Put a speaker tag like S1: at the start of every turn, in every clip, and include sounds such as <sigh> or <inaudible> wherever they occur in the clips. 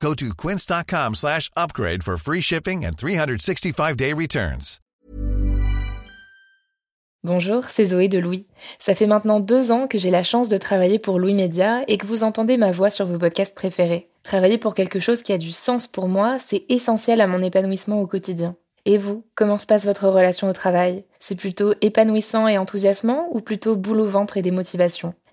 S1: Go to quince.com slash upgrade for free shipping and 365-day returns.
S2: Bonjour, c'est Zoé de Louis. Ça fait maintenant deux ans que j'ai la chance de travailler pour Louis Média et que vous entendez ma voix sur vos podcasts préférés. Travailler pour quelque chose qui a du sens pour moi, c'est essentiel à mon épanouissement au quotidien. Et vous, comment se passe votre relation au travail? C'est plutôt épanouissant et enthousiasmant ou plutôt boule au ventre et démotivation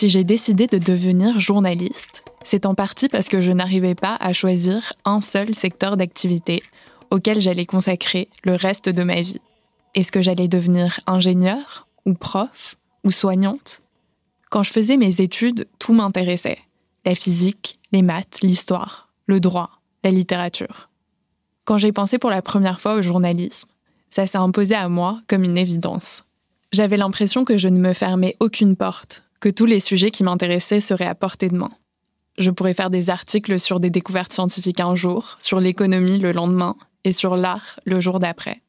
S3: Si j'ai décidé de devenir journaliste, c'est en partie parce que je n'arrivais pas à choisir un seul secteur d'activité auquel j'allais consacrer le reste de ma vie. Est-ce que j'allais devenir ingénieur ou prof ou soignante? Quand je faisais mes études, tout m'intéressait. La physique, les maths, l'histoire, le droit, la littérature. Quand j'ai pensé pour la première fois au journalisme, ça s'est imposé à moi comme une évidence. J'avais l'impression que je ne me fermais aucune porte, que tous les sujets qui m'intéressaient seraient à portée de main. Je pourrais faire des articles sur des découvertes scientifiques un jour, sur l'économie le lendemain et sur l'art le jour d'après.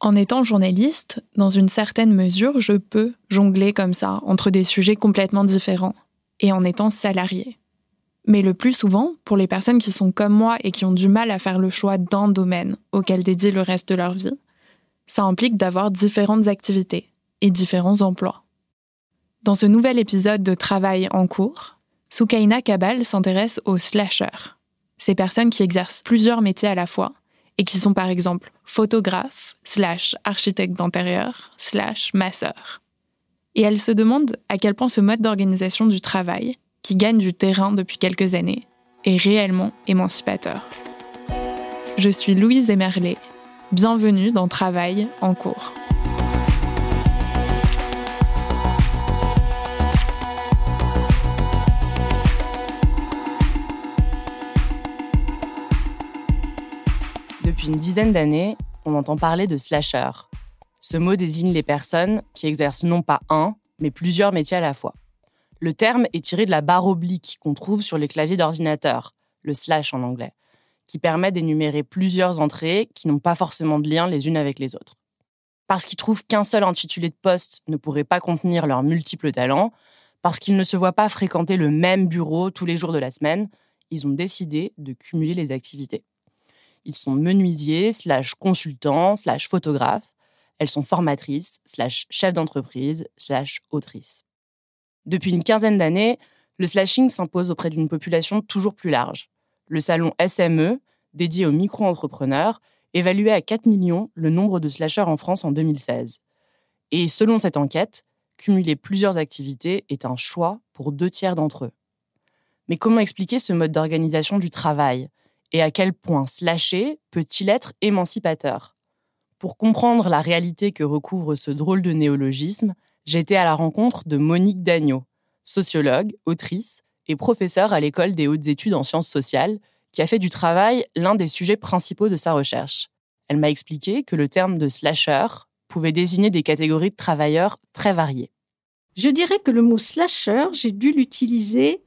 S3: En étant journaliste, dans une certaine mesure, je peux jongler comme ça entre des sujets complètement différents et en étant salarié. Mais le plus souvent, pour les personnes qui sont comme moi et qui ont du mal à faire le choix d'un domaine auquel dédier le reste de leur vie, ça implique d'avoir différentes activités et différents emplois. Dans ce nouvel épisode de Travail en cours, Soukaina Kabal s'intéresse aux slashers, ces personnes qui exercent plusieurs métiers à la fois et qui sont par exemple photographes, slash architectes d'intérieur, slash masseurs. Et elle se demande à quel point ce mode d'organisation du travail, qui gagne du terrain depuis quelques années, est réellement émancipateur. Je suis Louise Emerlet. Bienvenue dans Travail en cours.
S4: Depuis une dizaine d'années, on entend parler de slasher. Ce mot désigne les personnes qui exercent non pas un, mais plusieurs métiers à la fois. Le terme est tiré de la barre oblique qu'on trouve sur les claviers d'ordinateur, le slash en anglais, qui permet d'énumérer plusieurs entrées qui n'ont pas forcément de lien les unes avec les autres. Parce qu'ils trouvent qu'un seul intitulé de poste ne pourrait pas contenir leurs multiples talents, parce qu'ils ne se voient pas fréquenter le même bureau tous les jours de la semaine, ils ont décidé de cumuler les activités. Ils sont menuisiers, slash consultants, slash photographes. Elles sont formatrices, slash chefs d'entreprise, slash autrices. Depuis une quinzaine d'années, le slashing s'impose auprès d'une population toujours plus large. Le salon SME, dédié aux micro-entrepreneurs, évaluait à 4 millions le nombre de slasheurs en France en 2016. Et selon cette enquête, cumuler plusieurs activités est un choix pour deux tiers d'entre eux. Mais comment expliquer ce mode d'organisation du travail? Et à quel point slasher peut-il être émancipateur? Pour comprendre la réalité que recouvre ce drôle de néologisme, été à la rencontre de Monique Dagneau, sociologue, autrice et professeure à l'école des hautes études en sciences sociales, qui a fait du travail l'un des sujets principaux de sa recherche. Elle m'a expliqué que le terme de slasher pouvait désigner des catégories de travailleurs très variées.
S5: Je dirais que le mot slasher, j'ai dû l'utiliser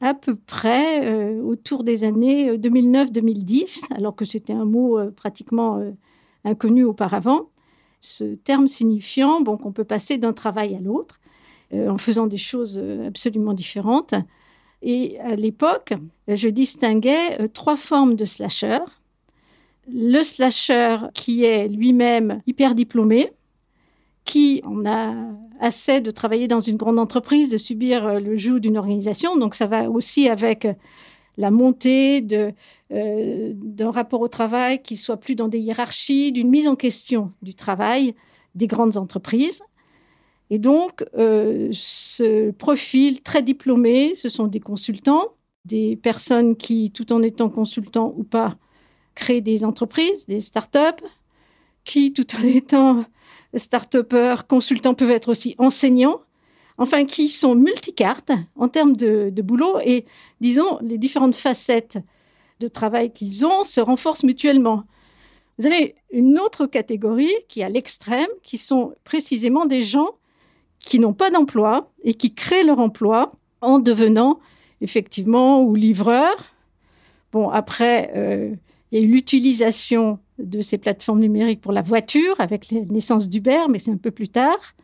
S5: à peu près euh, autour des années 2009-2010, alors que c'était un mot pratiquement inconnu auparavant. Ce terme signifiant bon, qu'on peut passer d'un travail à l'autre en faisant des choses absolument différentes. Et à l'époque, je distinguais trois formes de slasher. Le slasher qui est lui-même hyper diplômé, qui en a assez de travailler dans une grande entreprise, de subir euh, le joug d'une organisation. Donc ça va aussi avec la montée euh, d'un rapport au travail qui soit plus dans des hiérarchies, d'une mise en question du travail des grandes entreprises. Et donc, euh, ce profil très diplômé, ce sont des consultants, des personnes qui, tout en étant consultants ou pas, créent des entreprises, des start-up, qui, tout en <laughs> étant start-upers, consultants peuvent être aussi enseignants, enfin qui sont multicartes en termes de, boulot et, disons, les différentes facettes de travail qu'ils ont se renforcent mutuellement. Vous avez une autre catégorie qui est à l'extrême, qui sont précisément des gens qui n'ont pas d'emploi et qui créent leur emploi en devenant effectivement ou livreurs. Bon, après, euh, il y a eu l'utilisation de ces plateformes numériques pour la voiture avec la naissance d'Uber, mais c'est un peu plus tard.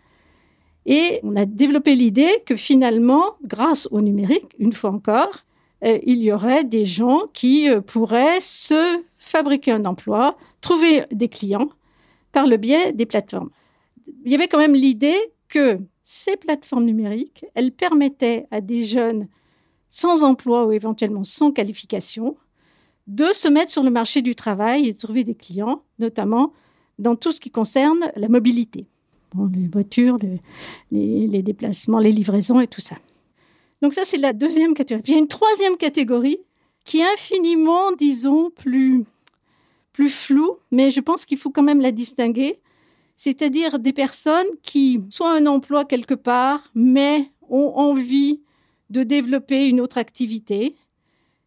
S5: Et on a développé l'idée que finalement, grâce au numérique, une fois encore, euh, il y aurait des gens qui euh, pourraient se fabriquer un emploi, trouver des clients par le biais des plateformes. Il y avait quand même l'idée que ces plateformes numériques, elles permettaient à des jeunes sans emploi ou éventuellement sans qualification de se mettre sur le marché du travail et de trouver des clients, notamment dans tout ce qui concerne la mobilité. les voitures, les, déplacements, les livraisons et tout ça. Donc ça, c'est la deuxième catégorie. Il y a une troisième catégorie qui est infiniment, disons, plus, plus floue, mais je pense qu'il faut quand même la distinguer. C'est-à-dire des personnes qui ont un emploi quelque part, mais ont envie de développer une autre activité,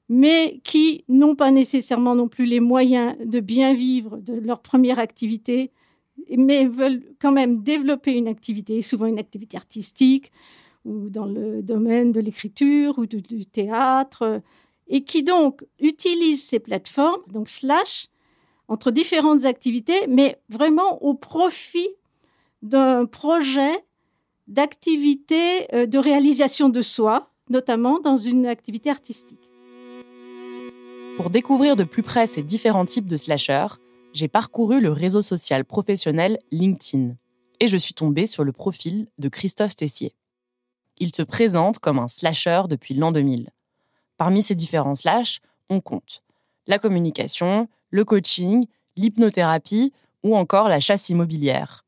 S5: mais qui n'ont pas nécessairement non plus les moyens de bien vivre de leur première activité, mais veulent quand même développer une activité, souvent une activité artistique ou dans le domaine de l'écriture ou du théâtre, et qui donc utilisent ces plateformes, donc slash, entre différentes activités, mais vraiment au profit d'un projet d'activité euh, de réalisation de soi, notamment dans une activité artistique.
S4: Pour découvrir de plus près ces différents types de slashers, j'ai parcouru le réseau social professionnel LinkedIn et je suis tombée sur le profil de Christophe Tessier. Il se présente comme un slasher depuis l'an 2000. Parmi ces différents slash, on compte la communication, le coaching, l'hypnothérapie ou encore la chasse immobilière.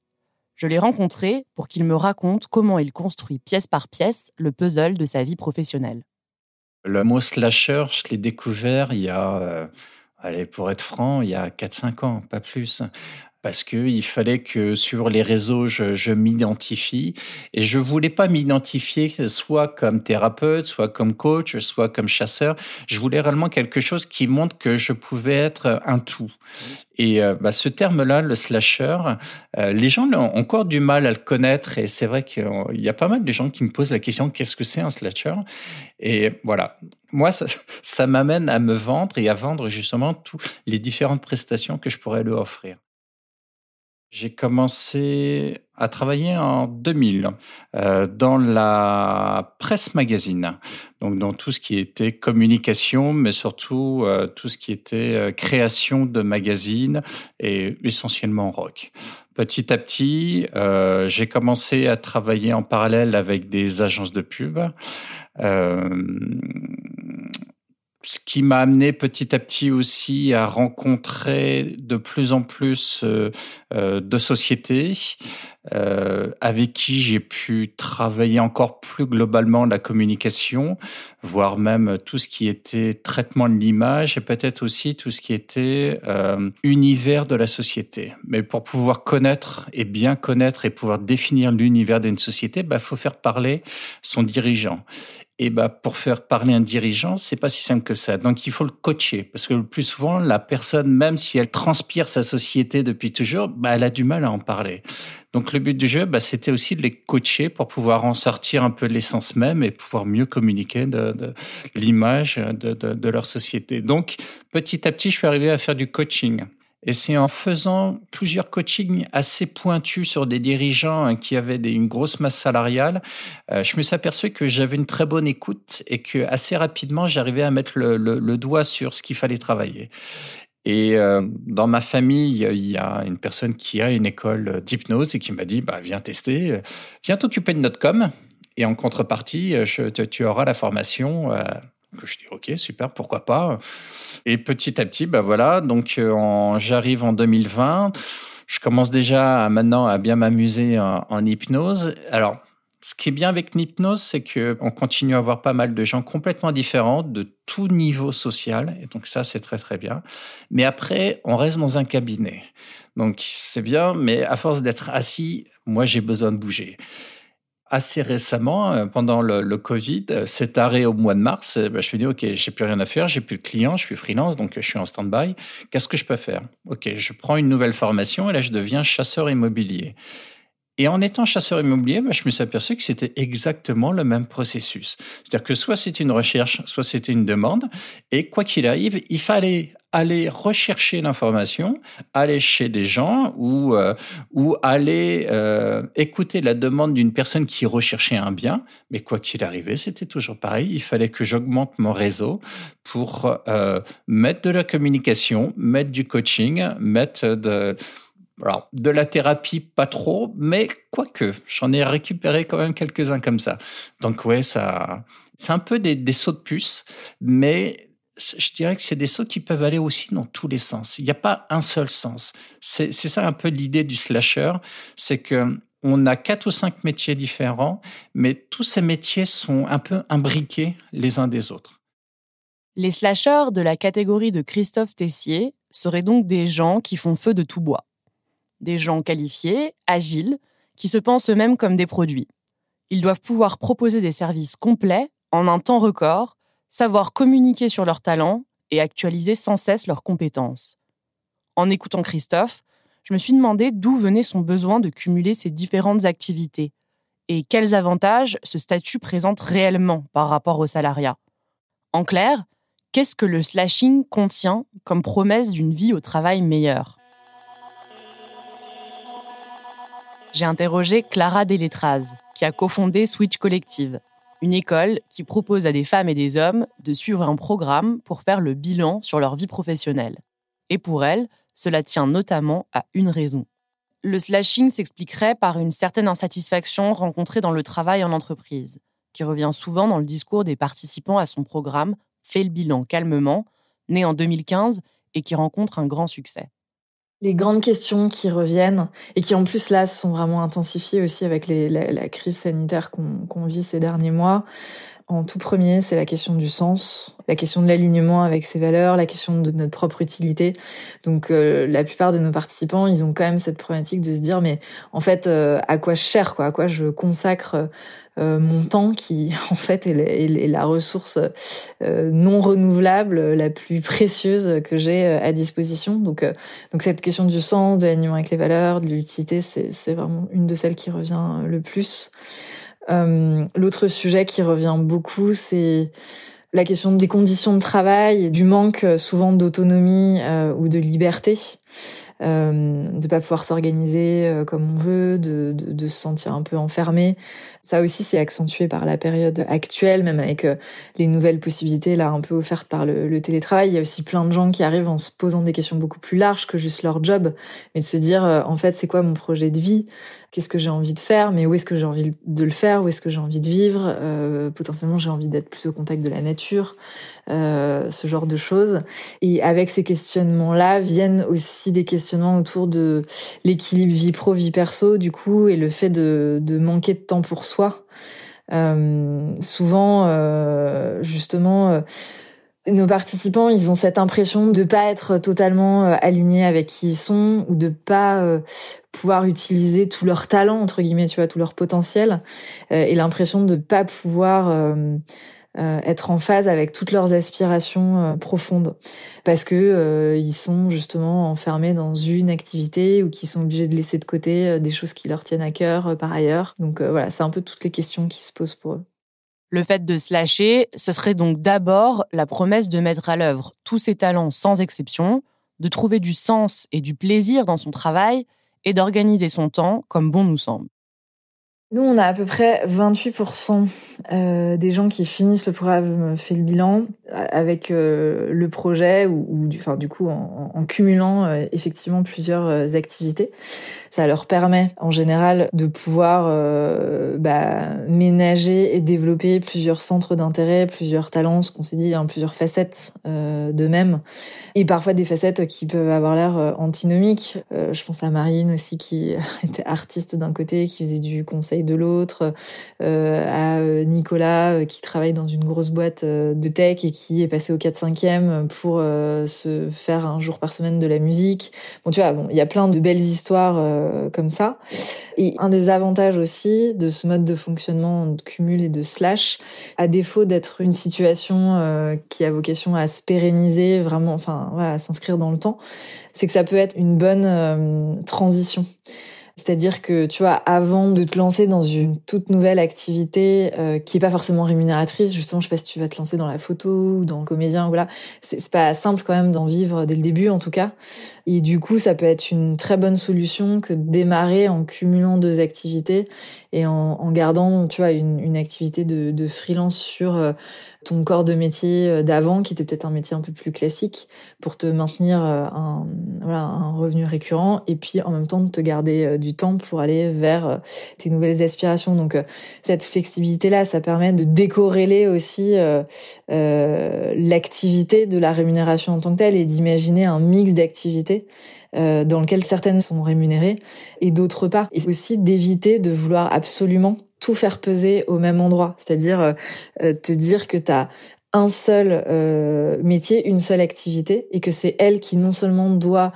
S4: Je l'ai rencontré pour qu'il me raconte comment il construit pièce par pièce le puzzle de sa vie professionnelle.
S6: Le mot slasher, je l'ai découvert il y a, euh, allez, pour être franc, il y a 4-5 ans, pas plus parce que il fallait que sur les réseaux je, je m'identifie et je voulais pas m'identifier soit comme thérapeute, soit comme coach, soit comme chasseur. Je voulais réellement quelque chose qui montre que je pouvais être un tout. Et euh, bah, ce terme-là, le slasher, euh, les gens ont encore du mal à le connaître et c'est vrai qu'il y a pas mal de gens qui me posent la question qu'est-ce que c'est un slasher? Et voilà, moi, ça, ça m'amène à me vendre et à vendre justement toutes les différentes prestations que je pourrais lui offrir. J'ai commencé à travailler en 2000 euh, dans la presse magazine, donc dans tout ce qui était communication, mais surtout euh, tout ce qui était euh, création de magazines et essentiellement rock. Petit à petit, euh, j'ai commencé à travailler en parallèle avec des agences de pub. Euh, ce qui m'a amené petit à petit aussi à rencontrer de plus en plus euh, euh, de sociétés euh, avec qui j'ai pu travailler encore plus globalement la communication, voire même tout ce qui était traitement de l'image et peut-être aussi tout ce qui était univers de la société. Mais pour pouvoir connaître et bien connaître et pouvoir définir l'univers d'une société, il bah, faut faire parler son dirigeant. Et bah, pour faire parler un dirigeant, c'est pas si simple que ça. Donc, il faut le coacher. Parce que le plus souvent, la personne, même si elle transpire sa société depuis toujours, bah, elle a du mal à en parler. Donc, le but du jeu, bah, c'était aussi de les coacher pour pouvoir en sortir un peu l'essence même et pouvoir mieux communiquer de, l'image de, de leur société. Donc, petit à petit, je suis arrivé à faire du coaching. Et c'est en faisant plusieurs coachings assez pointus sur des dirigeants hein, qui avaient une grosse masse salariale, euh, je me suis aperçu que j'avais une très bonne écoute et que assez rapidement j'arrivais à mettre le, doigt sur ce qu'il fallait travailler. Et euh, dans ma famille, il y a une personne qui a une école d'hypnose et qui m'a dit bah, viens tester, viens t'occuper de notre com. Et en contrepartie, tu, auras la formation. Euh, que je dis ok super pourquoi pas. Et petit à petit bah voilà donc euh, j'arrive en 2020 je commence déjà maintenant à bien m'amuser en, hypnose. Alors ce qui est bien avec l'hypnose, c'est que on continue à avoir pas mal de gens complètement différents, de tout niveau social, et donc ça c'est très très bien. Mais après, on reste dans un cabinet, donc c'est bien, mais à force d'être assis, moi j'ai besoin de bouger assez récemment, euh, pendant le, Covid, euh, cet arrêt au mois de mars, euh, bah, je me dit, OK, j'ai plus rien à faire, j'ai plus de clients, je suis freelance, donc je suis en stand-by. Qu'est-ce que je peux faire? OK, je prends une nouvelle formation et là, je deviens chasseur immobilier. Et en étant chasseur immobilier, bah, je me suis aperçu que c'était exactement le même processus. C'est-à-dire que soit c'était une recherche, soit c'était une demande. Et quoi qu'il arrive, il fallait aller rechercher l'information, aller chez des gens ou, euh, ou aller euh, écouter la demande d'une personne qui recherchait un bien. Mais quoi qu'il arrivait, c'était toujours pareil. Il fallait que j'augmente mon réseau pour euh, mettre de la communication, mettre du coaching, mettre de alors, de la thérapie, pas trop, mais quoique, j'en ai récupéré quand même quelques-uns comme ça. Donc, ouais, ça, c'est un peu des, sauts de puce, mais je dirais que c'est des sauts qui peuvent aller aussi dans tous les sens. Il n'y a pas un seul sens. C'est ça un peu l'idée du slasher, c'est que on a quatre ou cinq métiers différents, mais tous ces métiers sont un peu imbriqués les uns des autres.
S4: Les slashers de la catégorie de Christophe Tessier seraient donc des gens qui font feu de tout bois. Des gens qualifiés, agiles, qui se pensent eux-mêmes comme des produits. Ils doivent pouvoir proposer des services complets en un temps record savoir communiquer sur leurs talents et actualiser sans cesse leurs compétences. En écoutant Christophe, je me suis demandé d'où venait son besoin de cumuler ces différentes activités et quels avantages ce statut présente réellement par rapport au salariat. En clair, qu'est-ce que le slashing contient comme promesse d'une vie au travail meilleure? J'ai interrogé Clara Deletraz, qui a cofondé Switch Collective, une école qui propose à des femmes et des hommes de suivre un programme pour faire le bilan sur leur vie professionnelle. Et pour elles, cela tient notamment à une raison. Le slashing s'expliquerait par une certaine insatisfaction rencontrée dans le travail en entreprise, qui revient souvent dans le discours des participants à son programme Fais le bilan calmement, né en 2015 et qui rencontre un grand succès
S7: les grandes questions qui reviennent et qui en plus là sont vraiment intensifiées aussi avec la, crise sanitaire qu'on vit ces derniers mois. En tout premier, c'est la question du sens, la question de l'alignement avec ses valeurs, la question de notre propre utilité. Donc euh, la plupart de nos participants, ils ont quand même cette problématique de se dire mais en fait euh, à quoi je cherche quoi, à quoi je consacre euh, mon temps qui <laughs> en fait est, la ressource non renouvelable la plus précieuse que j'ai à disposition. Donc donc cette question du sens, de l'alignement avec les valeurs, de l'utilité, c'est c'est vraiment une de celles qui revient le plus. Euh, l'autre sujet qui revient beaucoup, c'est la question des conditions de travail du manque euh, souvent d'autonomie euh, ou de liberté euh, de pas pouvoir s'organiser euh, comme on veut, de, de, de, se sentir un peu enfermé. Ça aussi, c'est accentué par la période actuelle, même avec euh, les nouvelles possibilités là un peu offertes par le, le, télétravail. Il y a aussi plein de gens qui arrivent en se posant des questions beaucoup plus larges que juste leur job, mais de se dire euh, en fait c'est quoi mon projet de vie, qu'est-ce que j'ai envie de faire, mais où est-ce que j'ai envie de le faire, où est-ce que j'ai envie de vivre? potentiellement, j'ai envie d'être plus au contact de la nature, ce genre de choses. Et avec ces questionnements-là viennent aussi des questions autour de l'équilibre vie pro vie perso du coup et le fait de, de manquer de temps pour soi. Euh, souvent, euh, justement, euh, nos participants, ils ont cette impression de pas être totalement euh, alignés avec qui ils sont ou de pas euh, pouvoir utiliser tout leur talent entre guillemets, tu vois, tout leur potentiel euh, et l'impression de pas pouvoir être en phase avec toutes leurs aspirations profondes parce que ils sont justement enfermés dans une activité ou qu'ils sont obligés de laisser de côté des choses qui leur tiennent à cœur par ailleurs. Donc voilà, c'est un peu toutes les questions qui se posent pour eux.
S4: Le fait de se lâcher, ce serait donc d'abord la promesse de mettre à l'œuvre tous ses talents sans exception, de trouver du sens et du plaisir dans son travail et d'organiser son temps comme bon nous semble.
S7: Nous, on a à peu près 28% euh, des gens qui finissent le programme fait le bilan euh, avec euh, le projet ou, du, enfin, du coup en, cumulant effectivement plusieurs activités. Ça leur permet en général de pouvoir bah, ménager et développer plusieurs centres d'intérêt, plusieurs talents, ce qu'on s'est dit, hein, plusieurs facettes d'eux-mêmes et parfois des facettes qui peuvent avoir l'air antinomiques. je pense à Marine aussi qui <laughs> était artiste d'un côté, qui faisait du conseil de l'autre, euh, à euh, Nicolas euh, qui travaille dans une grosse boîte de tech et qui est passé au 4-5e pour se faire un jour par semaine de la musique. Bon, tu vois, bon, il y a plein de belles histoires comme ça. Et un des avantages aussi de ce mode de fonctionnement de cumul et de slash, à défaut d'être une situation qui a vocation à se pérenniser, vraiment, enfin, voilà, à s'inscrire dans le temps, c'est que ça peut être une bonne transition. C'est-à-dire que, tu vois, avant de te lancer dans une toute nouvelle activité euh, qui est pas forcément rémunératrice, justement, je sais pas si tu vas te lancer dans la photo ou dans le comédien, voilà, c'est pas simple quand même d'en vivre dès le début, en tout cas. Et du coup, ça peut être une très bonne solution que de démarrer en cumulant deux activités et en, en gardant, tu vois, une, une activité de, freelance sur euh, ton corps de métier euh, d'avant, qui était peut-être un métier un peu plus classique, pour te maintenir euh, un, voilà, un revenu récurrent, et puis en même temps de te garder euh, du temps pour aller vers tes nouvelles aspirations. Donc cette flexibilité-là, ça permet de décorréler aussi euh, l'activité de la rémunération en tant que telle et d'imaginer un mix d'activités dans lequel certaines sont rémunérées et d'autres pas. Et aussi d'éviter de vouloir absolument tout faire peser au même endroit. C'est-à-dire euh, euh, te dire que tu as un seul euh, métier, une seule activité, et que c'est elle qui non seulement doit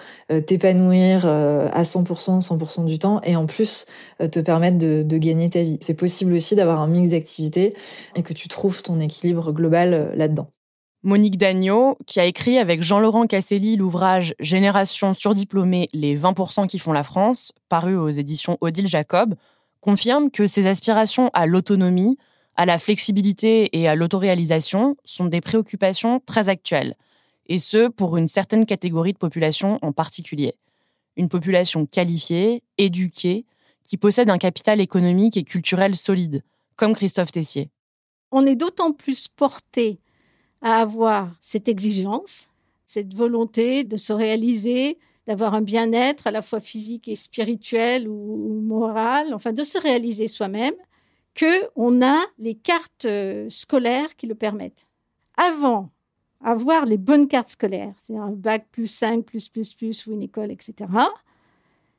S7: t'épanouir à 100%, 100% du temps, et en plus te permettre de, de, gagner ta vie. C'est possible aussi d'avoir un mix d'activités et que tu trouves ton équilibre global là-dedans.
S4: Monique Dagneau, qui a écrit avec Jean-Laurent Casselli l'ouvrage Génération surdiplômée, les 20% qui font la France, paru aux éditions Odile Jacob, confirme que ses aspirations à l'autonomie, à la flexibilité et à l'autoréalisation sont des préoccupations très actuelles, et ce pour une certaine catégorie de population en particulier. Une population qualifiée, éduquée, qui possède un capital économique et culturel solide, comme Christophe Tessier.
S5: On est d'autant plus porté à avoir cette exigence, cette volonté de se réaliser, d'avoir un bien-être à la fois physique et spirituel ou, moral, enfin de se réaliser soi-même, que on a les cartes euh, scolaires qui le permettent. Avant, avoir les bonnes cartes scolaires, c'est-à-dire un bac plus 5, plus, plus, plus, ou une école, etc.,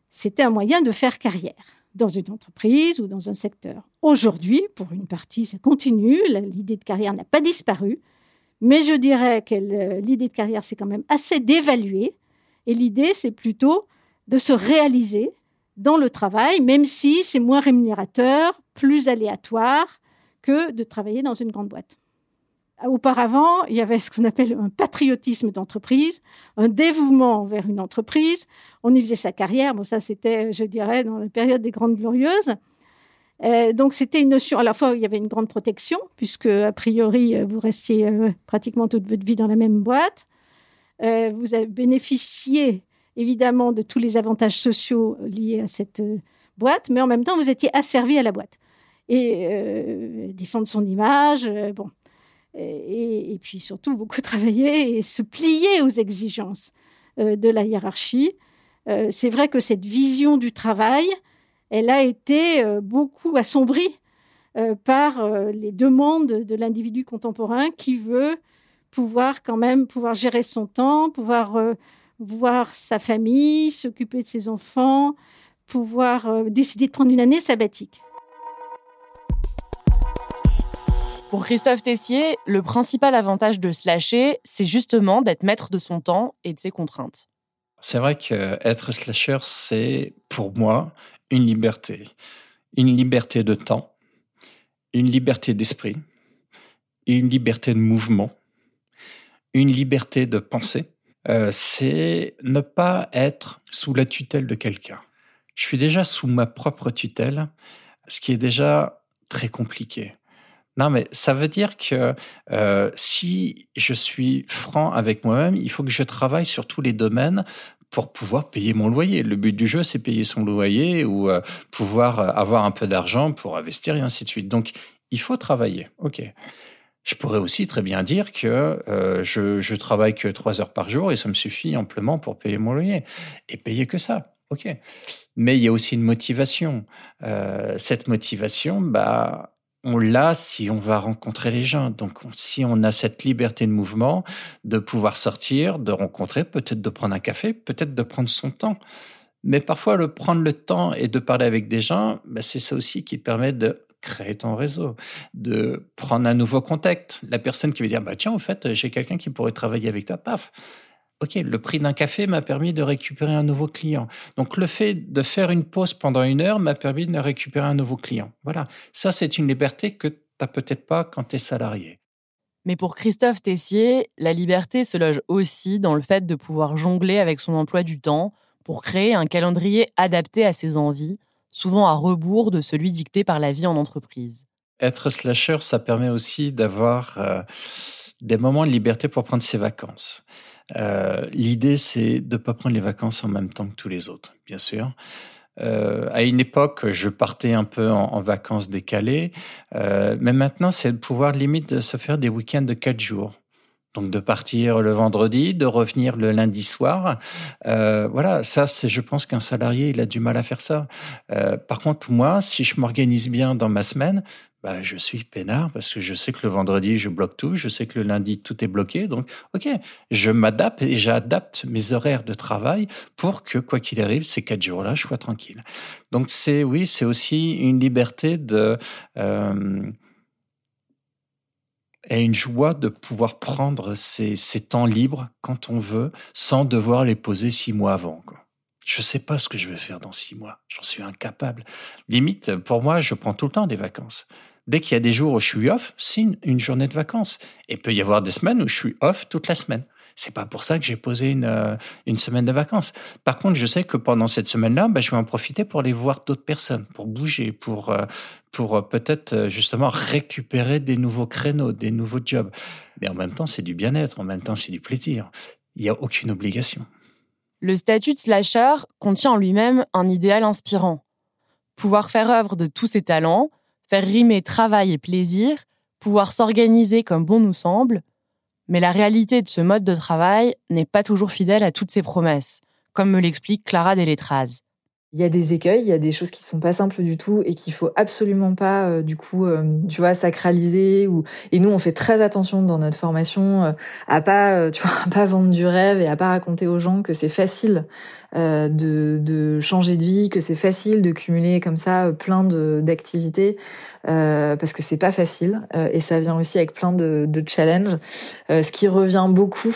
S5: c'était un moyen de faire carrière dans une entreprise ou dans un secteur. Aujourd'hui, pour une partie, ça continue, l'idée de carrière n'a pas disparu, mais je dirais que l'idée de carrière, c'est quand même assez dévalué et l'idée, c'est plutôt de se réaliser dans le travail, même si c'est moins rémunérateur, plus aléatoire que de travailler dans une grande boîte. Auparavant, il y avait ce qu'on appelle un patriotisme d'entreprise, un dévouement vers une entreprise. On y faisait sa carrière. Bon, ça, c'était, je dirais, dans la période des Grandes Glorieuses. Euh, donc, c'était une notion, à la fois, il y avait une grande protection, puisque, a priori, vous restiez euh, pratiquement toute votre vie dans la même boîte. Euh, vous avez bénéficié évidemment de tous les avantages sociaux liés à cette euh, boîte, mais en même temps, vous étiez asservi à la boîte. Et euh, défendre son image, bon. Et, puis surtout, beaucoup <laughs> travailler et se plier aux exigences de la hiérarchie. C'est vrai que cette vision du travail, elle a été beaucoup assombrie par les demandes de l'individu contemporain qui veut pouvoir quand même pouvoir gérer son temps, pouvoir euh, voir sa famille, s'occuper de ses enfants, pouvoir euh, décider de prendre une année sabbatique.
S4: Pour Christophe Tessier, le principal avantage de slasher, c'est justement d'être maître de son temps et de ses contraintes.
S6: C'est vrai qu'être slasher, c'est pour moi une liberté. Une liberté de temps, une liberté d'esprit, une liberté de mouvement, une liberté de pensée. Euh, c'est ne pas être sous la tutelle de quelqu'un. Je suis déjà sous ma propre tutelle, ce qui est déjà très compliqué. Non, mais ça veut dire que euh, si je suis franc avec moi-même, il faut que je travaille sur tous les domaines pour pouvoir payer mon loyer. Le but du jeu, c'est payer son loyer ou euh, pouvoir avoir un peu d'argent pour investir et ainsi de suite. Donc, il faut travailler. OK. Je pourrais aussi très bien dire que je, je travaille que trois heures par jour et ça me suffit amplement pour payer mon loyer et payer que ça. OK. Mais il y a aussi une motivation. cette motivation, bah, on l'a si on va rencontrer les gens. Donc, si on a cette liberté de mouvement, de pouvoir sortir, de rencontrer, peut-être de prendre un café, peut-être de prendre son temps. Mais parfois, le prendre le temps et de parler avec des gens, bah, c'est ça aussi qui te permet de créer ton réseau, de prendre un nouveau contact. La personne qui va dire, bah, tiens, en fait, j'ai quelqu'un qui pourrait travailler avec toi, paf. OK, le prix d'un café m'a permis de récupérer un nouveau client. Donc le fait de faire une pause pendant une heure m'a permis de récupérer un nouveau client. Voilà, ça c'est une liberté que tu n'as peut-être pas quand tu es salarié.
S4: Mais pour Christophe Tessier, la liberté se loge aussi dans le fait de pouvoir jongler avec son emploi du temps pour créer un calendrier adapté à ses envies, souvent à rebours de celui dicté par la vie en entreprise.
S6: Être slasher, ça permet aussi d'avoir euh, des moments de liberté pour prendre ses vacances. Euh, l'idée, c'est de ne pas prendre les vacances en même temps que tous les autres, bien sûr. Euh, à une époque, je partais un peu en, vacances décalées, mais maintenant, c'est le pouvoir limite de se faire des week-ends de quatre jours. Donc de partir le vendredi, de revenir le lundi soir. voilà, ça, c'est, je pense qu'un salarié, il a du mal à faire ça. par contre, moi, si je m'organise bien dans ma semaine, bah, je suis peinard parce que je sais que le vendredi, je bloque tout, je sais que le lundi, tout est bloqué. Donc, OK, je m'adapte et j'adapte mes horaires de travail pour que, quoi qu'il arrive, ces quatre jours-là, je sois tranquille. Donc, c'est, oui, c'est aussi une liberté de, euh, et une joie de pouvoir prendre ces, temps libres quand on veut sans devoir les poser six mois avant. Je sais pas ce que je vais faire dans six mois. J'en suis incapable. Limite, pour moi, je prends tout le temps des vacances. Dès qu'il y a des jours où je suis off, c'est une, journée de vacances. Et peut y avoir des semaines où je suis off toute la semaine. C'est pas pour ça que j'ai posé une, euh, une semaine de vacances. Par contre, je sais que pendant cette semaine-là, bah, je vais en profiter pour aller voir d'autres personnes, pour bouger, pour, euh, pour euh, peut-être justement récupérer des nouveaux créneaux, des nouveaux jobs. Mais en même temps, c'est du bien-être, en même temps, c'est du plaisir. Il n'y a aucune obligation.
S4: Le statut de slasher contient en lui-même un idéal inspirant. Pouvoir faire œuvre de tous ses talents, faire rimer travail et plaisir, pouvoir s'organiser comme bon nous semble. Mais la réalité de ce mode de travail n'est pas toujours fidèle à toutes ses promesses, comme me l'explique Clara Deletraz
S7: il y a des écueils, il y a des choses qui sont pas simples du tout et qu'il faut absolument pas euh, du coup euh, tu vois sacraliser ou et nous on fait très attention dans notre formation euh, à pas tu vois <laughs> à pas vendre du rêve et à pas raconter aux gens que c'est facile de, de changer de vie, que c'est facile de cumuler comme ça plein de d'activités parce que c'est pas facile et ça vient aussi avec plein de, de challenges. ce qui revient beaucoup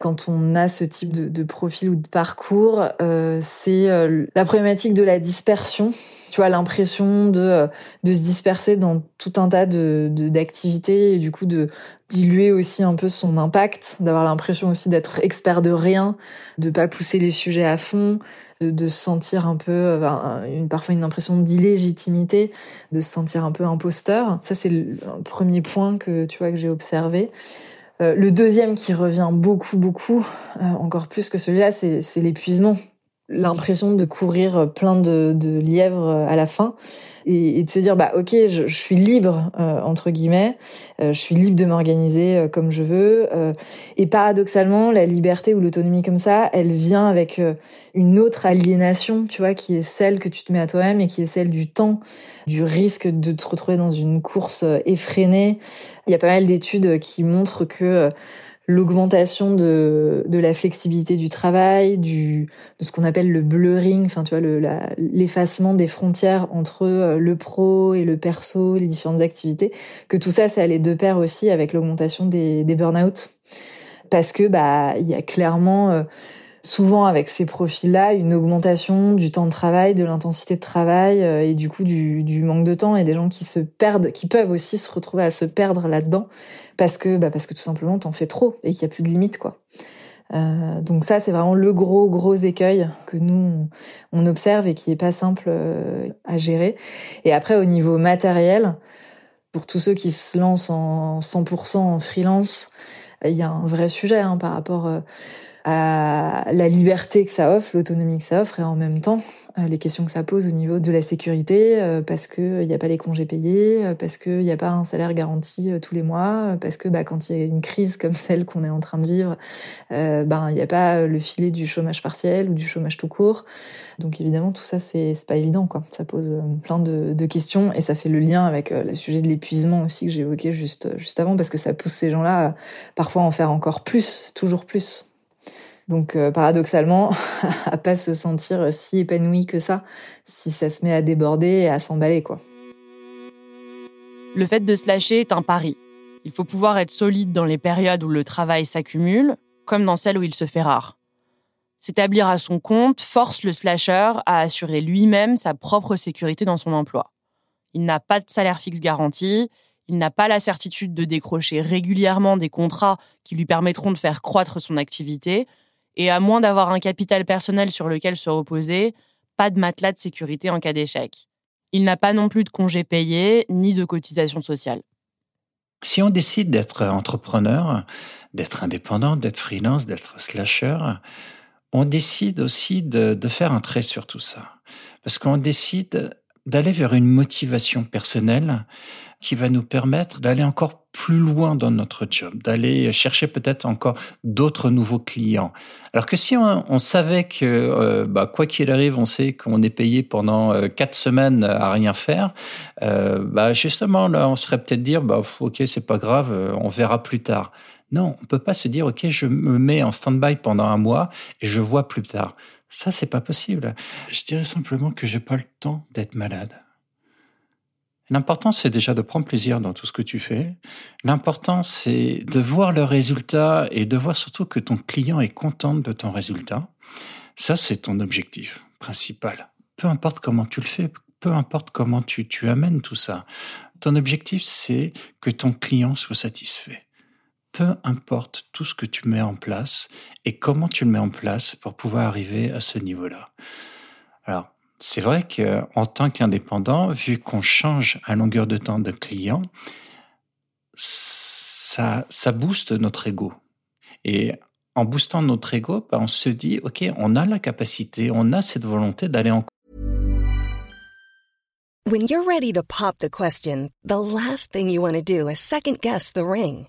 S7: quand on a ce type de, profil ou de parcours, euh, c'est euh, la problématique de la dispersion. Tu vois, l'impression de, euh, de se disperser dans tout un tas de d'activités et du coup de diluer aussi un peu son impact, d'avoir l'impression aussi d'être expert de rien, de pas pousser les sujets à fond, de, se sentir un peu, une, parfois une impression d'illégitimité, de se sentir un peu imposteur. Ça, c'est le premier point que tu vois que j'ai observé. Euh, le deuxième qui revient beaucoup, beaucoup, euh, encore plus que celui-là, c'est l'épuisement l'impression de courir plein de, de, lièvres à la fin et, de se dire bah ok je, suis libre euh, entre guillemets je suis libre de m'organiser comme je veux et paradoxalement la liberté ou l'autonomie comme ça elle vient avec une autre aliénation tu vois qui est celle que tu te mets à toi-même et qui est celle du temps du risque de te retrouver dans une course effrénée. Il y a pas mal d'études qui montrent que l'augmentation de, de la flexibilité du travail, du, de ce qu'on appelle le blurring, enfin tu vois, l'effacement des frontières entre euh, le pro et le perso, les différentes activités, que tout ça, ça allait de pair aussi avec l'augmentation des, des burn-out. Parce que bah il y a clairement euh, souvent avec ces profils-là une augmentation du temps de travail, de l'intensité de travail euh, et du coup du, du, manque de temps et des gens qui se perdent, qui peuvent aussi se retrouver à se perdre là-dedans parce que bah parce que tout simplement t'en fais trop et qu'il y a plus de limites quoi. Euh, donc ça c'est vraiment le gros gros écueil que nous on observe et qui est pas simple euh, à gérer. Et après au niveau matériel, pour tous ceux qui se lancent en 100% en freelance, il y a un vrai sujet hein, par rapport euh, à la liberté que ça offre, l'autonomie que ça offre, et en même temps euh, les questions que ça pose au niveau de la sécurité, euh, parce que il n'y a pas les congés payés, euh, parce qu'il n'y a pas un salaire garanti tous les mois, parce que bah, quand il y a une crise comme celle qu'on est en train de vivre, ben il n'y a pas le filet du chômage partiel ou du chômage tout court. Donc évidemment tout ça c'est pas évident quoi. Ça pose plein de, de, questions et ça fait le lien avec le sujet de l'épuisement aussi que j'évoquais juste juste avant parce que ça pousse ces gens-là parfois à en faire encore plus, toujours plus. Donc euh, paradoxalement, <laughs> à pas se sentir si épanoui que ça, si ça se met à déborder et à s'emballer quoi.
S4: Le fait de se lâcher est un pari. Il faut pouvoir être solide dans les périodes où le travail s'accumule, comme dans celles où il se fait rare. S'établir à son compte force le slasher à assurer lui-même sa propre sécurité dans son emploi. Il n'a pas de salaire fixe garanti, il n'a pas la certitude de décrocher régulièrement des contrats qui lui permettront de faire croître son activité, et à moins d'avoir un capital personnel sur lequel se reposer, pas de matelas de sécurité en cas d'échec. Il n'a pas non plus de congés payés ni de cotisations sociales.
S6: Si on décide d'être entrepreneur, d'être indépendant, d'être freelance, d'être slasher, on décide aussi de, de, faire un trait sur tout ça. Parce qu'on décide d'aller vers une motivation personnelle qui va nous permettre d'aller encore plus loin dans notre job, d'aller chercher peut-être encore d'autres nouveaux clients. Alors que si on, savait que, euh, bah, quoi qu'il arrive, on sait qu'on est payé pendant euh, quatre semaines à rien faire, euh, bah, justement, là, on serait peut-être dire, bah, ok, c'est pas grave, on verra plus tard. Non, on peut pas se dire, ok, je me mets en stand-by pendant un mois et je vois plus tard. Ça, c'est pas possible. Je dirais simplement que j'ai pas le temps d'être malade. L'important, c'est déjà de prendre plaisir dans tout ce que tu fais. L'important, c'est de voir le résultat et de voir surtout que ton client est content de ton résultat. Ça, c'est ton objectif principal. Peu importe comment tu le fais, peu importe comment tu, tu amènes tout ça. Ton objectif, c'est que ton client soit satisfait. Peu importe tout ce que tu mets en place et comment tu le mets en place pour pouvoir arriver à ce niveau-là. Alors, c'est vrai qu'en tant qu'indépendant, vu qu'on change à longueur de temps de client, ça, ça booste notre ego. Et en boostant notre ego, bah, on se dit, OK, on a la capacité, on a cette volonté d'aller en
S8: When you're ready to pop the question, the last thing you want to do is second guess the ring.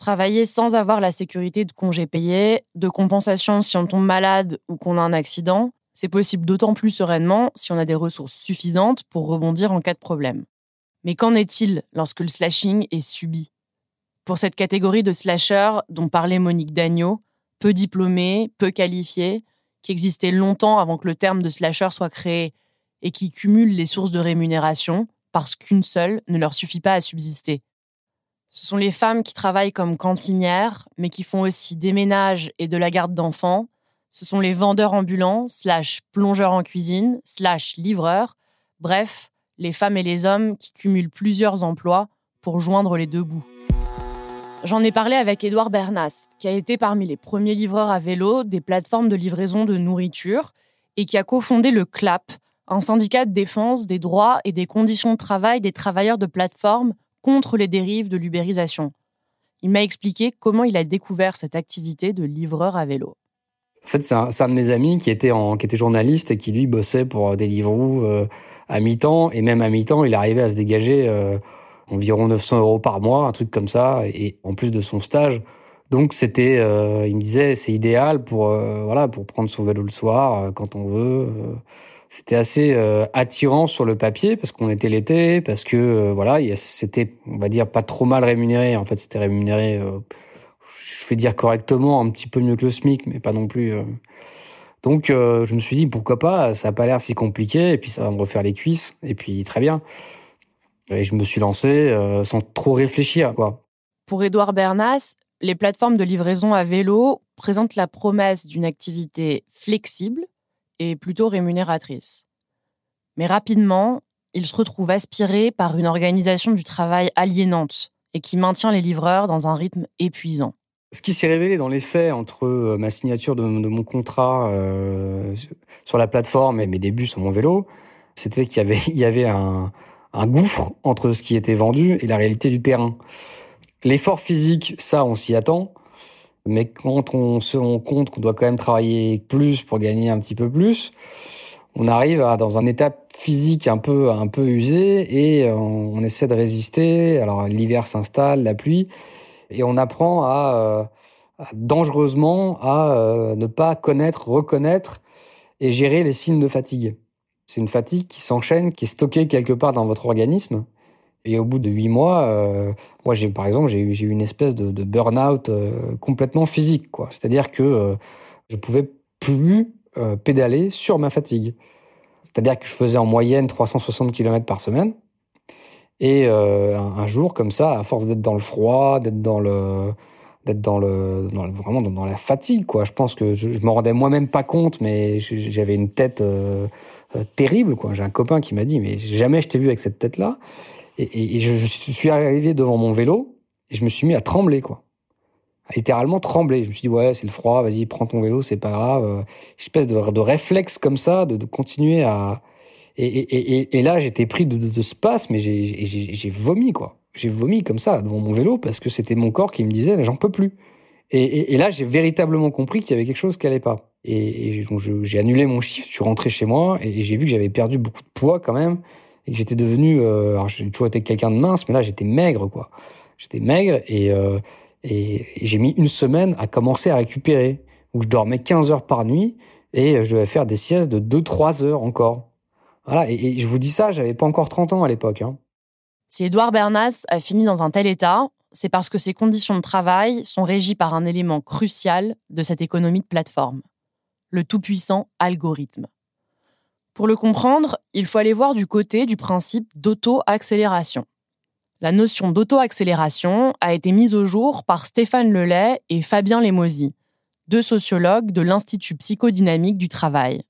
S4: Travailler sans avoir la sécurité de congés payés, de compensation si on tombe malade ou qu'on a un accident, C'est possible d'autant plus sereinement si on a des ressources suffisantes pour rebondir en cas de problème. Mais qu'en est-il lorsque le slashing est subi? Pour cette catégorie de slashers dont parlait Monique Dagneau, peu diplômés, peu qualifiés, qui existait longtemps avant que le terme de slasher soit créé et qui cumulent les sources de rémunération parce qu'une seule ne leur suffit pas à subsister. Ce sont les femmes qui travaillent comme cantinières, mais qui font aussi des ménages et de la garde d'enfants, ce sont les vendeurs ambulants, plongeurs en cuisine, slash livreurs, bref, les femmes et les hommes qui cumulent plusieurs emplois pour joindre les deux bouts. J'en ai parlé avec Édouard Bernas, qui a été parmi les premiers livreurs à vélo des plateformes de livraison de nourriture et qui a cofondé le CLAP, un syndicat de défense des droits et des conditions de travail des travailleurs de plateforme contre les dérives de l'ubérisation. Il m'a expliqué comment il a découvert cette activité de livreur à vélo.
S9: En fait, c'est un, de mes amis qui était journaliste et qui lui bossait pour Deliveroo euh, à mi-temps et même à mi-temps, il arrivait à se dégager euh, environ 900 euros par mois, un truc comme ça, et en plus de son stage. Donc c'était, euh, il me disait, c'est idéal pour euh, voilà pour prendre son vélo le soir euh, quand on veut. C'était assez attirant sur le papier parce qu'on était l'été, parce que voilà, c'était, on va dire, pas trop mal rémunéré. En fait, c'était rémunéré, je vais dire correctement, un petit peu mieux que le SMIC, mais pas non plus. Donc je me suis dit pourquoi pas, ça a pas l'air si compliqué, et puis ça va me refaire les cuisses, et puis très bien. Et je me suis lancé sans trop réfléchir, quoi.
S4: Pour Édouard Bernas, les plateformes de livraison à vélo présentent la promesse d'une activité flexible et plutôt rémunératrice. Mais rapidement, il se retrouve aspiré par une organisation du travail aliénante et qui maintient les livreurs dans un rythme épuisant.
S9: Ce qui s'est révélé dans les faits entre euh, ma signature de, mon contrat euh, sur la plateforme et mes débuts sur mon vélo, c'était qu'il y avait, un gouffre entre ce qui était vendu et la réalité du terrain. L'effort physique, ça, on s'y attend. Mais quand on se rend compte qu'on doit quand même travailler plus pour gagner un petit peu plus, on arrive à, dans un état physique un peu un peu usé et on, essaie de résister. Alors l'hiver s'installe, la pluie, et on apprend à, euh, dangereusement à euh, ne pas connaître, reconnaître et gérer les signes de fatigue. C'est une fatigue qui s'enchaîne, qui est stockée quelque part dans votre organisme et au bout de huit mois, euh, moi par exemple j'ai eu une espèce de, burn-out euh, complètement physique quoi. C'est-à-dire que euh, je pouvais plus euh, pédaler sur ma fatigue. C'est-à-dire que je faisais en moyenne 360 km par semaine. Et un, jour comme ça, à force d'être dans le froid, d'être dans le d'être dans le, vraiment dans, la fatigue quoi. Je pense que je, je m'en rendais moi-même pas compte, mais j'avais une tête terrible quoi. J'ai un copain qui m'a dit mais jamais je t'ai vu avec cette tête là. Et, et, je, suis arrivé devant mon vélo et je me suis mis à trembler, quoi. Littéralement trembler. Je me suis dit, ouais, c'est le froid, vas-y, prends ton vélo, c'est pas grave. Une espèce de, de réflexe comme ça, de, continuer à. Et, et, et là, j'étais pris de, de, de mais j'ai vomi, quoi. J'ai vomi comme ça devant mon vélo parce que c'était mon corps qui me disait, j'en peux plus. Et, et, là, j'ai véritablement compris qu'il y avait quelque chose qui allait pas. Et, donc, j'ai annulé mon chiffre, je suis rentré chez moi et j'ai vu que j'avais perdu beaucoup de poids quand même j'étais devenu, euh, alors j'ai toujours été quelqu'un de mince, mais là j'étais maigre quoi. J'étais maigre et, euh, j'ai mis une semaine à commencer à récupérer, où je dormais 15 heures par nuit et je devais faire des siestes de 2-3 heures encore. Voilà, et, je vous dis ça, j'avais pas encore 30 ans à l'époque. Hein.
S4: Si Edouard Bernas a fini dans un tel état, c'est parce que ses conditions de travail sont régies par un élément crucial de cette économie de plateforme, le tout-puissant algorithme. Pour le comprendre, il faut aller voir du côté du principe d'auto-accélération. La notion d'auto-accélération a été mise au jour par Stéphane Lelay et Fabien Lemosi, deux sociologues de l'Institut psychodynamique du travail.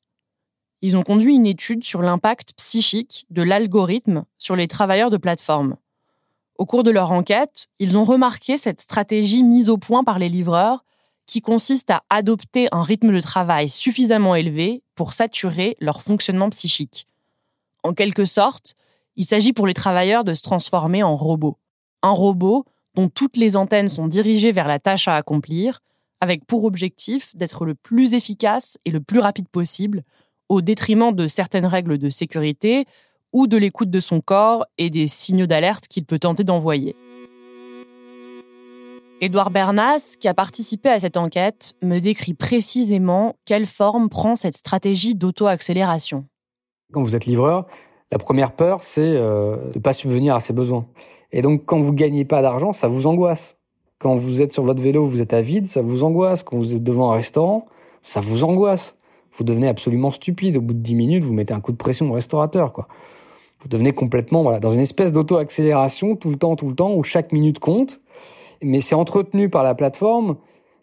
S4: Ils ont conduit une étude sur l'impact psychique de l'algorithme sur les travailleurs de plateforme. Au cours de leur enquête, ils ont remarqué cette stratégie mise au point par les livreurs qui consiste à adopter un rythme de travail suffisamment élevé pour saturer leur fonctionnement psychique. En quelque sorte, il s'agit pour les travailleurs de se transformer en robots. Un robot dont toutes les antennes sont dirigées vers la tâche à accomplir, avec pour objectif d'être le plus efficace et le plus rapide possible, au détriment de certaines règles de sécurité ou de l'écoute de son corps et des signaux d'alerte qu'il peut tenter d'envoyer. Édouard Bernas, qui a participé à cette enquête, me décrit précisément quelle forme prend cette stratégie d'auto-accélération.
S9: Quand vous êtes livreur, la première peur, c'est euh, de ne pas subvenir à ses besoins. Et donc, quand vous gagnez pas d'argent, ça vous angoisse. Quand vous êtes sur votre vélo, vous êtes à vide, ça vous angoisse. Quand vous êtes devant un restaurant, ça vous angoisse. Vous devenez absolument stupide. Au bout de 10 minutes, vous mettez un coup de pression au restaurateur, quoi. Vous devenez complètement, voilà, dans une espèce d'auto-accélération tout le temps, tout le temps, où chaque minute compte mais c'est entretenu par la plateforme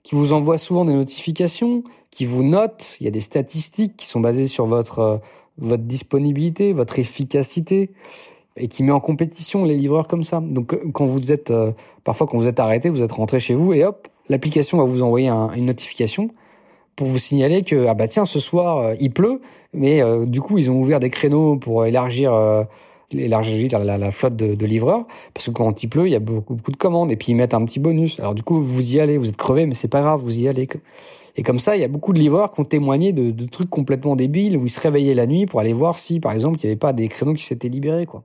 S9: qui vous envoie souvent des notifications, qui vous note. Il y a des statistiques qui sont basées sur votre euh, votre disponibilité, votre efficacité, et qui met en compétition les livreurs comme ça. Donc euh, quand vous êtes euh, parfois quand vous êtes arrêté, vous êtes rentré chez vous et hop, l'application va vous envoyer une notification pour vous signaler que ah bah tiens ce soir il pleut, mais du coup ils ont ouvert des créneaux pour élargir élargir la, la, flotte de, de, livreurs parce que quand il pleut, il y a beaucoup, beaucoup de commandes et puis ils mettent un petit bonus. Alors du coup, vous y allez, vous êtes crevé, mais c'est pas grave, vous y allez. Et comme ça, il y a beaucoup de livreurs qui ont témoigné de, trucs complètement débiles où ils se réveillaient la nuit pour aller voir si, par exemple, il n'y avait pas des créneaux qui s'étaient libérés, quoi.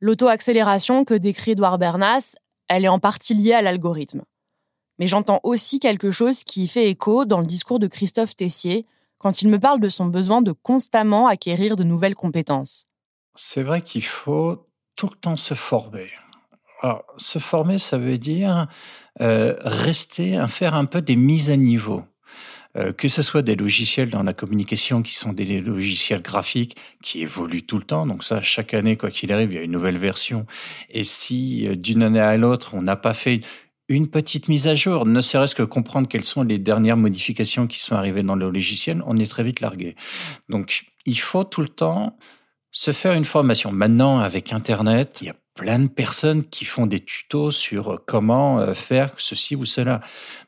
S4: L'auto-accélération que décrit Edouard Bernas, elle est en partie liée à l'algorithme. Mais j'entends aussi quelque chose qui fait écho dans le discours de Christophe Tessier quand il me parle de son besoin de constamment acquérir de nouvelles compétences.
S6: C'est vrai qu'il faut tout le temps se former. Alors, se former, ça veut dire euh, rester, faire un peu des mises à niveau. Euh, que ce soit des logiciels dans la communication qui sont des logiciels graphiques qui évoluent tout le temps. Donc ça, chaque année, quoi qu'il arrive, il y a une nouvelle version. Et si euh, d'une année à l'autre, on n'a pas fait une petite mise à jour, ne serait-ce que comprendre quelles sont les dernières modifications qui sont arrivées dans le logiciel, on est très vite largué. Donc, il faut tout le temps se faire une formation. Maintenant, avec Internet, il y a plein de personnes qui font des tutos sur euh, comment euh, faire ceci ou cela.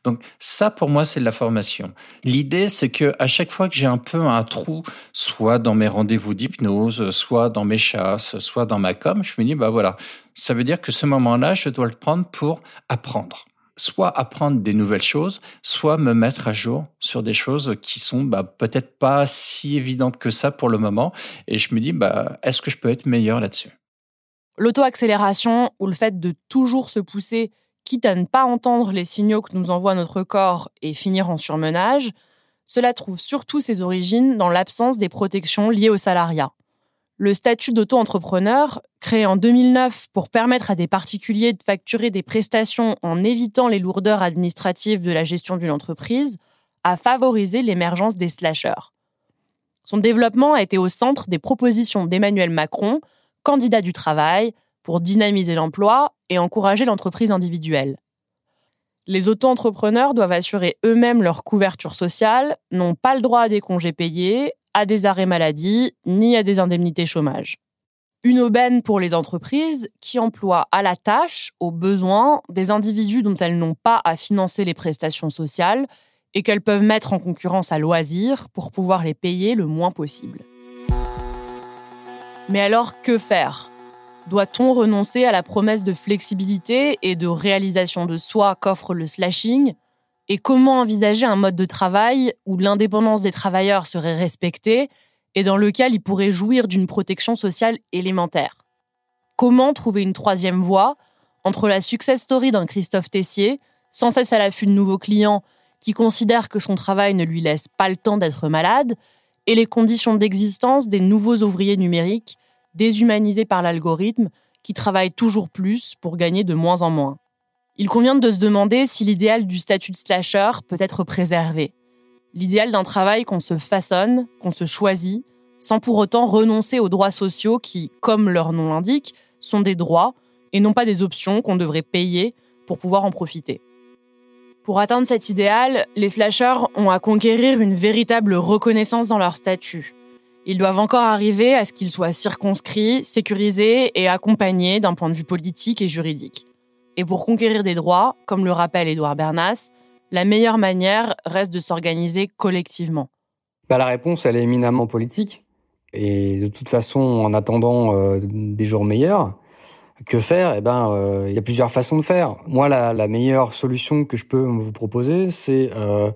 S6: Donc ça, pour moi, c'est de la formation. L'idée, c'est que à chaque fois que j'ai un peu un trou, soit dans mes rendez-vous d'hypnose, soit dans mes chasses, soit dans ma com, je me dis, bah voilà, ça veut dire que ce moment-là, je dois le prendre pour apprendre soit apprendre des nouvelles choses, soit me mettre à jour sur des choses qui sont bah, peut-être pas si évidentes que ça pour le moment. Et je me dis, bah, est-ce que je peux être meilleur là-dessus?
S4: L'auto-accélération ou le fait de toujours se pousser, quitte à ne pas entendre les signaux que nous envoie notre corps et finir en surmenage, cela trouve surtout ses origines dans l'absence des protections liées au salariat. Le statut d'auto-entrepreneur, créé en 2009 pour permettre à des particuliers de facturer des prestations en évitant les lourdeurs administratives de la gestion d'une entreprise, a favorisé l'émergence des slashers. Son développement a été au centre des propositions d'Emmanuel Macron candidat du travail pour dynamiser l'emploi et encourager l'entreprise individuelle. Les auto-entrepreneurs doivent assurer eux-mêmes leur couverture sociale, n'ont pas le droit à des congés payés, à des arrêts maladie, ni à des indemnités chômage. Une aubaine pour les entreprises qui emploient à la tâche, aux besoins, des individus dont elles n'ont pas à financer les prestations sociales et qu'elles peuvent mettre en concurrence à loisir pour pouvoir les payer le moins possible. Mais alors, que faire? Doit-on renoncer à la promesse de flexibilité et de réalisation de soi qu'offre le slashing? Et comment envisager un mode de travail où l'indépendance des travailleurs serait respectée et dans lequel ils pourraient jouir d'une protection sociale élémentaire? Comment trouver une troisième voie entre la success story d'un Christophe Tessier, sans cesse à l'affût de nouveaux clients qui considèrent que son travail ne lui laisse pas le temps d'être malade, et les conditions d'existence des nouveaux ouvriers numériques, déshumanisés par l'algorithme, qui travaillent toujours plus pour gagner de moins en moins? Il convient de se demander si l'idéal du statut de slasher peut être préservé. L'idéal d'un travail qu'on se façonne, qu'on se choisit, sans pour autant renoncer aux droits sociaux qui, comme leur nom l'indique, sont des droits et non pas des options qu'on devrait payer pour pouvoir en profiter. Pour atteindre cet idéal, les slashers ont à conquérir une véritable reconnaissance dans leur statut. Ils doivent encore arriver à ce qu'ils soient circonscrits, sécurisés et accompagnés d'un point de vue politique et juridique. Et pour conquérir des droits, comme le rappelle Édouard Bernas, la meilleure manière reste de s'organiser collectivement.
S9: Bah, la réponse, elle est éminemment politique. Et de toute façon, en attendant euh, des jours meilleurs, que faire? Eh ben, euh, il y a plusieurs façons de faire. Moi, la, meilleure solution que je peux vous proposer, c'est euh,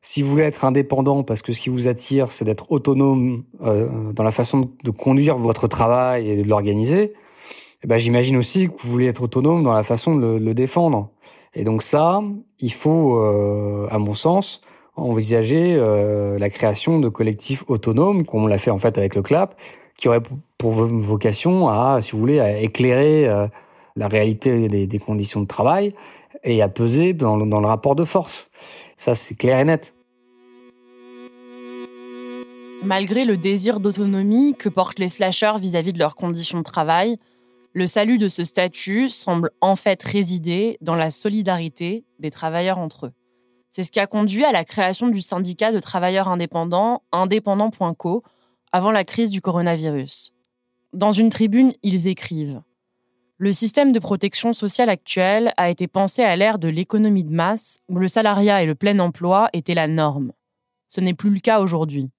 S9: si vous voulez être indépendant, parce que ce qui vous attire, c'est d'être autonome dans la façon de conduire votre travail et de l'organiser. Eh ben, j'imagine aussi que vous voulez être autonome dans la façon de le, le défendre. Et donc ça, il faut, euh, à mon sens, envisager euh, la création de collectifs autonomes, comme on l'a fait en fait avec le CLAP, qui aurait pour vocation à, si vous voulez, à éclairer euh, la réalité des, des, conditions de travail et à peser dans, dans le rapport de force. Ça, c'est clair et net.
S4: Malgré le désir d'autonomie que portent les slashers vis-à-vis de leurs conditions de travail, le salut de ce statut semble en fait résider dans la solidarité des travailleurs entre eux. C'est ce qui a conduit à la création du syndicat de travailleurs indépendants indépendant.co avant la crise du coronavirus. Dans une tribune, ils écrivent Le système de protection sociale actuel a été pensé à l'ère de l'économie de masse où le salariat et le plein emploi étaient la norme. Ce n'est plus le cas aujourd'hui.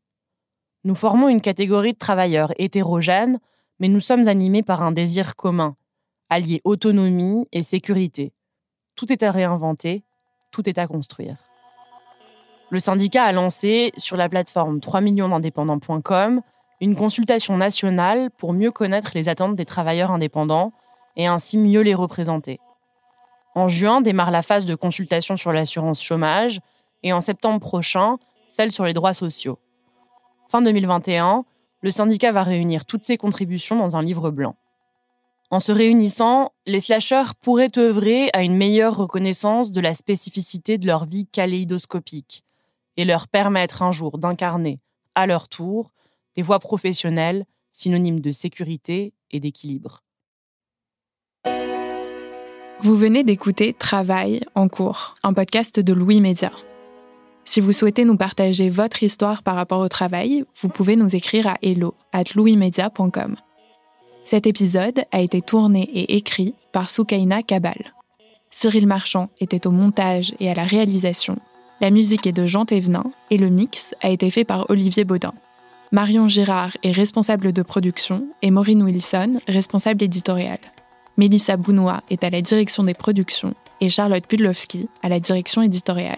S4: Nous formons une catégorie de travailleurs hétérogènes, mais nous sommes animés par un désir commun, allié autonomie et sécurité. Tout est à réinventer, tout est à construire. Le syndicat a lancé sur la plateforme 3millionsdindépendants.com une consultation nationale pour mieux connaître les attentes des travailleurs indépendants et ainsi mieux les représenter. En juin démarre la phase de consultation sur l'assurance chômage et en septembre prochain, celle sur les droits sociaux. Fin 2021, le syndicat va réunir toutes ses contributions dans un livre blanc. En se réunissant, les slasheurs pourraient œuvrer à une meilleure reconnaissance de la spécificité de leur vie kaléidoscopique et leur permettre un jour d'incarner, à leur tour, des voies professionnelles synonymes de sécurité et d'équilibre.
S3: Vous venez d'écouter Travail en cours, un podcast de Louis Média. Si vous souhaitez nous partager votre histoire par rapport au travail, vous pouvez nous écrire à hello at. Cet épisode a été tourné et écrit par Soukaina Kabal. Cyril Marchand était au montage et à la réalisation. La musique est de Jean Thévenin et le mix a été fait par Olivier Baudin. Marion Girard est responsable de production et Maureen Wilson, responsable éditoriale. Mélissa Bounois est à la direction des productions et Charlotte Pudlowski à la direction éditoriale.